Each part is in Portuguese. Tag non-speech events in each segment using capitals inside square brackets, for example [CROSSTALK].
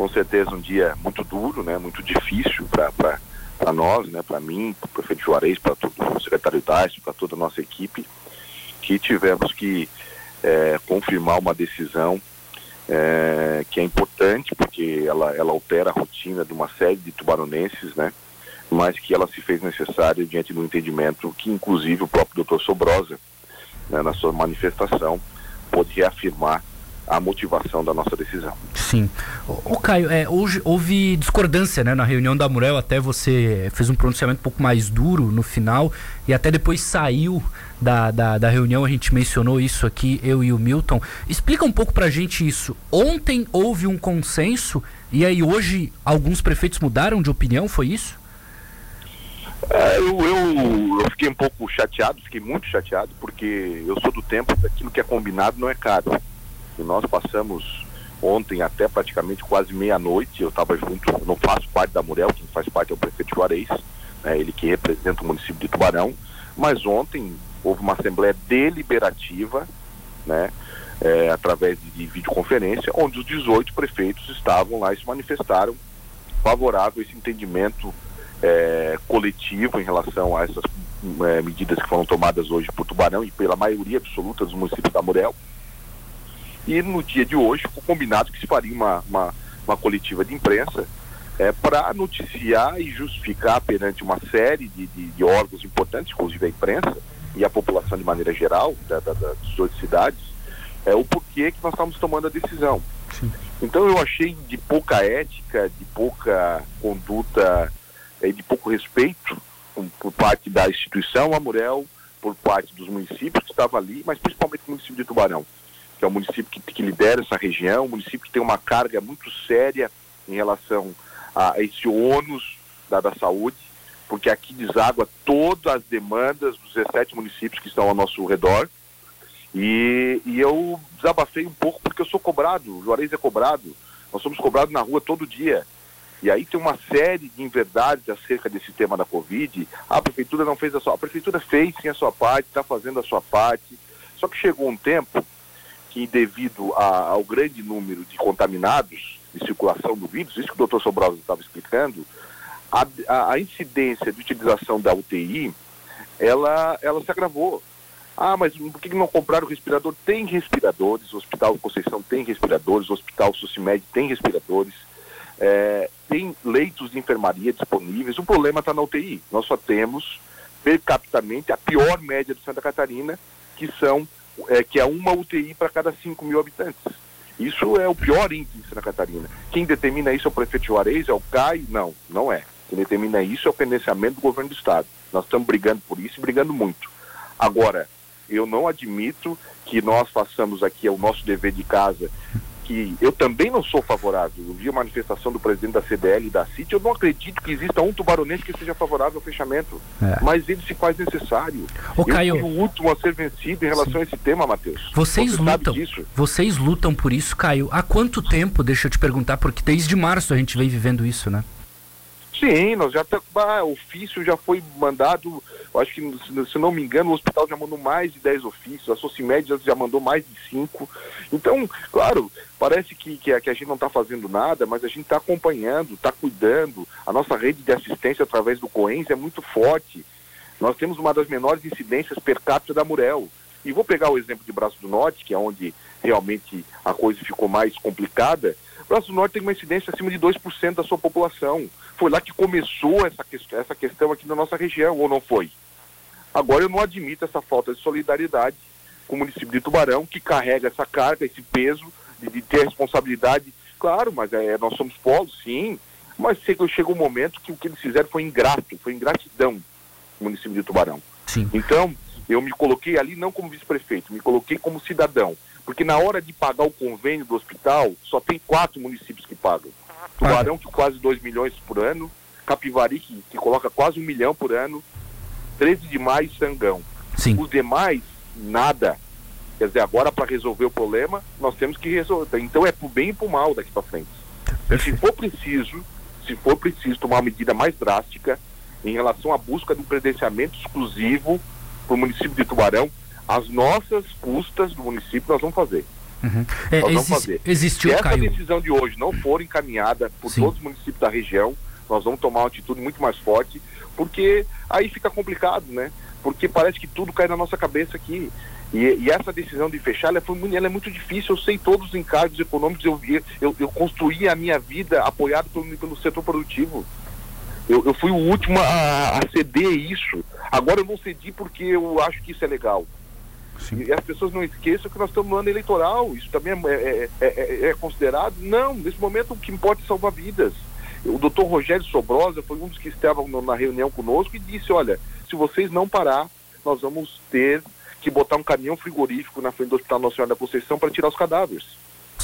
com certeza um dia muito duro, né, muito difícil para nós, né, para mim, para o prefeito Juarez, para o secretário Dácio, para toda a nossa equipe, que tivemos que é, confirmar uma decisão é, que é importante porque ela, ela altera a rotina de uma série de tubaronenses, né? Mas que ela se fez necessária diante do entendimento que, inclusive, o próprio doutor Sobrosa, né, na sua manifestação, pôde reafirmar a motivação da nossa decisão. Sim. O, Caio, é, hoje houve discordância né, na reunião da Murel, até você fez um pronunciamento um pouco mais duro no final e até depois saiu da, da, da reunião, a gente mencionou isso aqui, eu e o Milton. Explica um pouco pra gente isso. Ontem houve um consenso e aí hoje alguns prefeitos mudaram de opinião, foi isso? É, eu, eu, eu, fiquei um pouco chateado, fiquei muito chateado, porque eu sou do tempo daquilo que é combinado não é caro. E nós passamos ontem até praticamente quase meia-noite, eu estava junto, não faço parte da Murel, quem faz parte é o prefeito Juarez, né, ele que representa o município de Tubarão, mas ontem houve uma assembleia deliberativa, né, é, através de, de, videoconferência, onde os 18 prefeitos estavam lá e se manifestaram favorável a esse entendimento é, coletivo em relação a essas é, medidas que foram tomadas hoje por Tubarão e pela maioria absoluta dos municípios da Murel. E no dia de hoje foi combinado que se faria uma, uma, uma coletiva de imprensa é, para noticiar e justificar perante uma série de, de, de, órgãos importantes, inclusive a imprensa e a população de maneira geral da, da, das 18 cidades, é, o porquê que nós estamos tomando a decisão. Sim. Então eu achei de pouca ética, de pouca conduta, é, de pouco respeito por, por parte da instituição Amurel, por parte dos municípios que estavam ali, mas principalmente o município de Tubarão que é o município que, que lidera essa região, um município que tem uma carga muito séria em relação a esse ônus da, da saúde, porque aqui deságua todas as demandas dos 17 municípios que estão ao nosso redor. E, e eu desabafei um pouco porque eu sou cobrado, o Juarez é cobrado, nós somos cobrados na rua todo dia. E aí tem uma série de inverdades acerca desse tema da Covid. Ah, a prefeitura não fez a sua. A prefeitura fez sim a sua parte, está fazendo a sua parte. Só que chegou um tempo que devido a, ao grande número de contaminados de circulação do vírus, isso que o doutor Sobrosa estava explicando, a, a, a, incidência de utilização da UTI, ela, ela se agravou. Ah, mas por que não compraram respirador? Tem respiradores, o Hospital Conceição tem respiradores, o Hospital Socimed tem respiradores, é, tem leitos de enfermaria disponíveis. O problema está na UTI. Nós só temos, per capitamente, a pior média de Santa Catarina, que são é, que é uma UTI para cada 5 mil habitantes. Isso é o pior índice em Santa Catarina. Quem determina isso é o prefeito Juarez, é o CAI? Não, não é. Quem determina isso é o financiamento do governo do Estado. Nós estamos brigando por isso e brigando muito. Agora, eu não admito que nós façamos aqui o nosso dever de casa que eu também não sou favorável. Eu vi a manifestação do presidente da CDL e da CIT, eu não acredito que exista um tubaronense que seja favorável ao fechamento. É. Mas ele se faz necessário. Ô, Caio, eu fui o último a ser vencido em relação Sim. a esse tema, Matheus. Vocês Você lutam. Vocês lutam por isso, Caio. Há quanto tempo, deixa eu te perguntar, porque desde março a gente vem vivendo isso, né? Sim, nós já tá, ah, ofício já foi mandado, acho que se não me engano, o hospital já mandou mais de 10 ofícios, a Socimed já, mandou mais de 5. Então, claro, parece que, que, a, que a gente não está fazendo nada, mas a gente está acompanhando, está cuidando. A nossa rede de assistência através do COENS é muito forte. Nós temos uma das menores incidências per capita da Murel. E vou pegar o exemplo de Braço do Norte, que é onde realmente a coisa ficou mais complicada. Braço do Norte tem uma incidência acima de 2% da sua população. Foi lá que começou essa, que, essa questão aqui na nossa região, ou não foi? Agora eu não admito essa falta de solidariedade com o município de Tubarão, que carrega essa carga, esse peso de, de ter responsabilidade. Claro, mas é, nós somos polos, sim, mas chega um momento que o que eles fizeram foi ingrato, foi ingratidão no município de Tubarão. Sim. Então, eu me coloquei ali não como vice-prefeito, me coloquei como cidadão. Porque na hora de pagar o convênio do hospital, só tem quatro municípios que pagam. Tubarão, que quase 2 milhões por ano, Capivari, que, que, coloca quase um milhão por ano, 13 de maio Sangão. Sim. Os demais, nada. Quer dizer, agora para resolver o problema, nós temos que resolver. Então é pro bem e pro mal daqui para frente. Se for preciso, se for preciso tomar uma medida mais drástica em relação à busca de um credenciamento exclusivo para o município de Tubarão, as nossas custas do município nós vamos fazer. Uhum. É, nós vamos fazer. Existiu, Se essa Caio. decisão de hoje não for encaminhada por Sim. todos os municípios da região, nós vamos tomar uma atitude muito mais forte, porque aí fica complicado, né? Porque parece que tudo cai na nossa cabeça aqui. E, e essa decisão de fechar, ela, foi, ela, é muito difícil. Eu sei todos os encargos econômicos, eu, eu, eu construí a minha vida apoiado pelo, pelo setor produtivo. Eu, eu fui o último a, a, ceder isso. Agora eu não cedi porque eu acho que isso é legal. Sim. E as pessoas não esqueçam que nós estamos no ano eleitoral. Isso também é, é, é, é considerado? Não, nesse momento o que importa é salvar vidas. O doutor Rogério Sobrosa foi um dos que estavam na reunião conosco e disse, olha, se vocês não parar, nós vamos ter que botar um caminhão frigorífico na frente do Hospital Nacional da Conceição para tirar os cadáveres.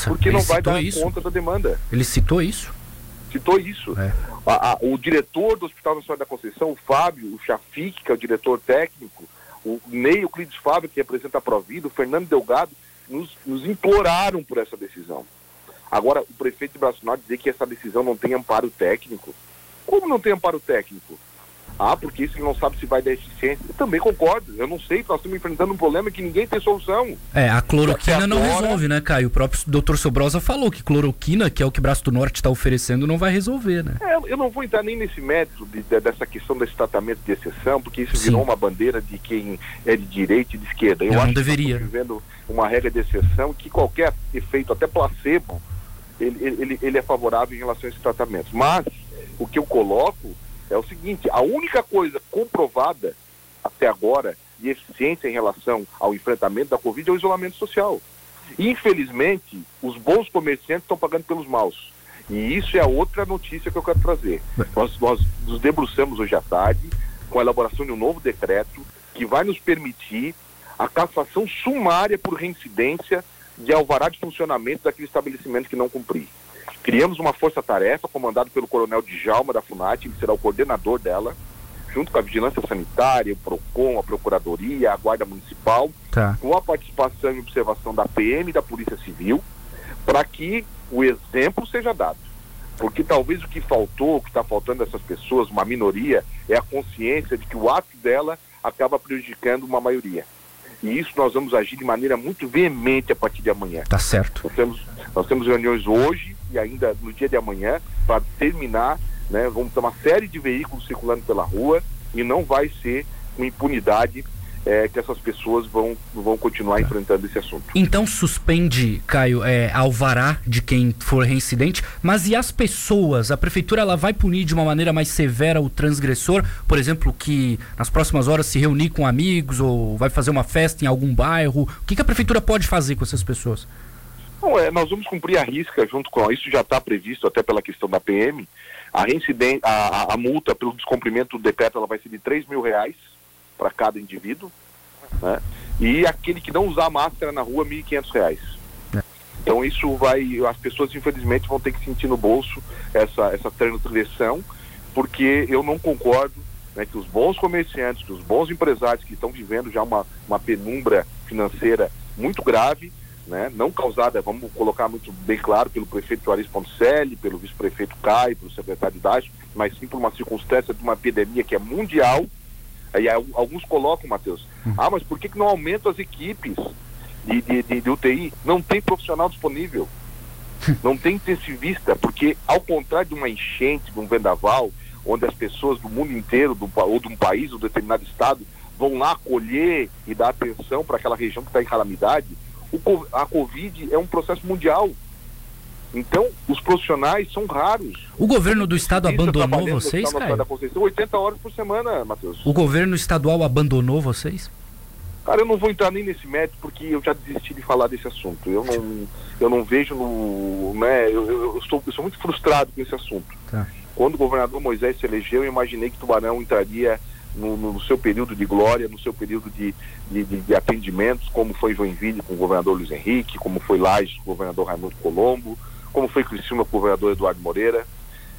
Porque Ele não vai dar isso? conta da demanda. Ele citou isso? Citou isso. É. A, a, o diretor do Hospital Nacional da Conceição, o Fábio, o Chafik, que é o diretor técnico, o Ney, o Clides Fábio, que representa a Provida, o Fernando Delgado, nos, nos imploraram por essa decisão. Agora, o prefeito de Braço Norte dizer que essa decisão não tem amparo técnico. Como não tem amparo técnico? Ah, porque isso ele não sabe se vai dar eficiência. Eu também concordo. Eu não sei, nós estamos enfrentando um problema que ninguém tem solução. É, a cloroquina agora... não resolve, né, Caio? O próprio doutor Sobrosa falou que cloroquina, que é o que Braço do Norte está oferecendo, não vai resolver, né? É, eu não vou entrar nem nesse método de, de, dessa questão desse tratamento de exceção, porque isso Sim. virou uma bandeira de quem é de direita e de esquerda. Eu, eu acho não deveria. que vivendo uma regra de exceção que qualquer efeito, até placebo, ele, ele, ele é favorável em relação a esses tratamentos. Mas o que eu coloco é o seguinte: a única coisa comprovada até agora de eficiência em relação ao enfrentamento da Covid é o isolamento social. Infelizmente, os bons comerciantes estão pagando pelos maus. E isso é outra notícia que eu quero trazer. Nós, nós nos debruçamos hoje à tarde com a elaboração de um novo decreto que vai nos permitir a cassação sumária por reincidência de alvará de funcionamento daquele estabelecimento que não cumprir. Criamos uma força-tarefa comandada pelo coronel Djalma da FUNAT, ele será o coordenador dela, junto com a Vigilância Sanitária, o PROCON, a Procuradoria, a Guarda Municipal, tá. com a participação e observação da PM e da Polícia Civil, para que o exemplo seja dado. Porque talvez o que faltou, o que está faltando dessas pessoas, uma minoria, é a consciência de que o ato dela acaba prejudicando uma maioria. E isso nós vamos agir de maneira muito veemente a partir de amanhã. Tá certo. Nós temos, nós temos reuniões hoje e ainda no dia de amanhã para terminar, né? Vamos ter uma série de veículos circulando pela rua e não vai ser com impunidade é, que essas pessoas vão, vão continuar enfrentando esse assunto. Então suspende, Caio, é, alvará de quem for reincidente, mas e as pessoas? A prefeitura ela vai punir de uma maneira mais severa o transgressor, por exemplo, que nas próximas horas se reunir com amigos ou vai fazer uma festa em algum bairro? O que, que a prefeitura pode fazer com essas pessoas? Bom, é, nós vamos cumprir a risca junto com isso já está previsto até pela questão da PM. A, a, a multa pelo descumprimento do decreto ela vai ser de 3 mil reais para cada indivíduo, né? E aquele que não usar máscara na rua, R$ 1.500. É. Então isso vai, as pessoas infelizmente vão ter que sentir no bolso essa, essa transgressão, porque eu não concordo né, que os bons comerciantes, que os bons empresários que estão vivendo já uma, uma penumbra financeira muito grave, né, não causada, vamos colocar muito bem claro, pelo prefeito Juarez Poncelli, pelo vice-prefeito Caio, pelo secretário Dácio, mas sim por uma circunstância de uma epidemia que é mundial, Aí alguns colocam, Matheus, hum. ah, mas por que, que não aumentam as equipes de, de, de, de UTI? Não tem profissional disponível. [LAUGHS] Não tem intensivista, porque ao contrário de uma enchente, de um vendaval, onde as pessoas do mundo inteiro, do, ou de um país, ou de um determinado estado, vão lá acolher e dar atenção para aquela região que está em calamidade, o, a Covid é um processo mundial. Então, os profissionais são raros. O governo do estado abandonou vocês, cara? 80 horas por semana, Matheus. O governo estadual abandonou vocês? Cara, eu não vou entrar nem nesse método porque eu já desisti de falar desse assunto. Eu não, eu não vejo no. Né, eu, eu, eu, estou, eu sou muito frustrado com esse assunto. Tá. Quando o governador Moisés se elegeu, eu imaginei que Tubarão entraria no, no, seu período de glória, no seu período de, de, de, de, atendimentos, como foi Joinville com o governador Luiz Henrique, como foi Lages com o governador Raimundo Colombo, como foi Criciúma com o governador Eduardo Moreira,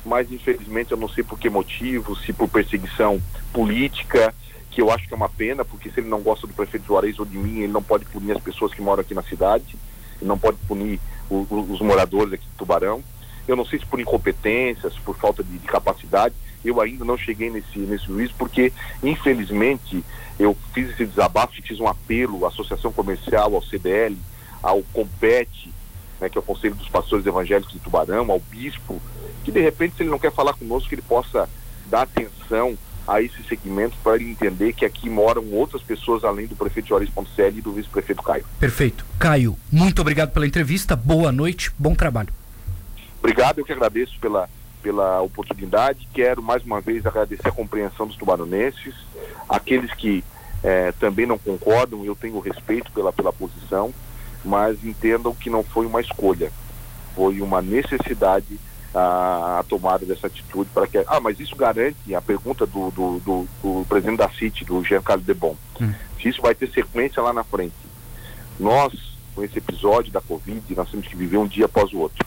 mas infelizmente eu não sei por que motivo, se por perseguição política, que eu acho que é uma pena, porque se ele não gosta do prefeito Juarez ou de mim, ele não pode punir as pessoas que moram aqui na cidade, ele não pode punir o, o, os moradores aqui de Tubarão. Eu não sei se por incompetências, por falta de, de capacidade, eu ainda não cheguei nesse, nesse juízo, porque infelizmente eu fiz esse desabafo, fiz um apelo à Associação Comercial, ao CDL, ao Compete, né, que é o Conselho dos Pastores Evangélicos de Tubarão, ao Bispo, que de repente, se ele não quer falar conosco, que ele possa dar atenção a esse segmento para ele entender que aqui moram outras pessoas além do prefeito Joris Ponticelli e do vice-prefeito Caio. Perfeito. Caio, muito obrigado pela entrevista, boa noite, bom trabalho. Obrigado, eu que agradeço pela, pela oportunidade. Quero mais uma vez agradecer a compreensão dos tubaronenses, aqueles que eh, também não concordam, eu tenho respeito pela, pela posição, mas entendam que não foi uma escolha, foi uma necessidade a, a, tomada dessa atitude para que. Ah, mas isso garante a pergunta do, do, do, do presidente da CIT, do Giancarlo Debon, hum. se isso vai ter sequência lá na frente. Nós, com esse episódio da Covid, nós temos que viver um dia após o outro.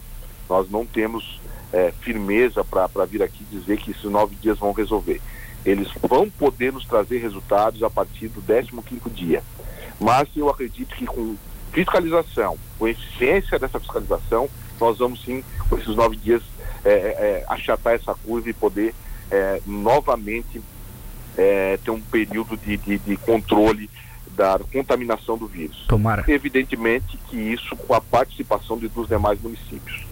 Nós não temos é, firmeza para vir aqui dizer que esses nove dias vão resolver. Eles vão poder nos trazer resultados a partir do 15 dia. Mas eu acredito que com fiscalização, com eficiência dessa fiscalização, nós vamos sim, com esses nove dias, é, é, achatar essa curva e poder é, novamente é, ter um período de, de, de, controle da contaminação do vírus. Tomara. Evidentemente que isso com a participação de, dos demais municípios.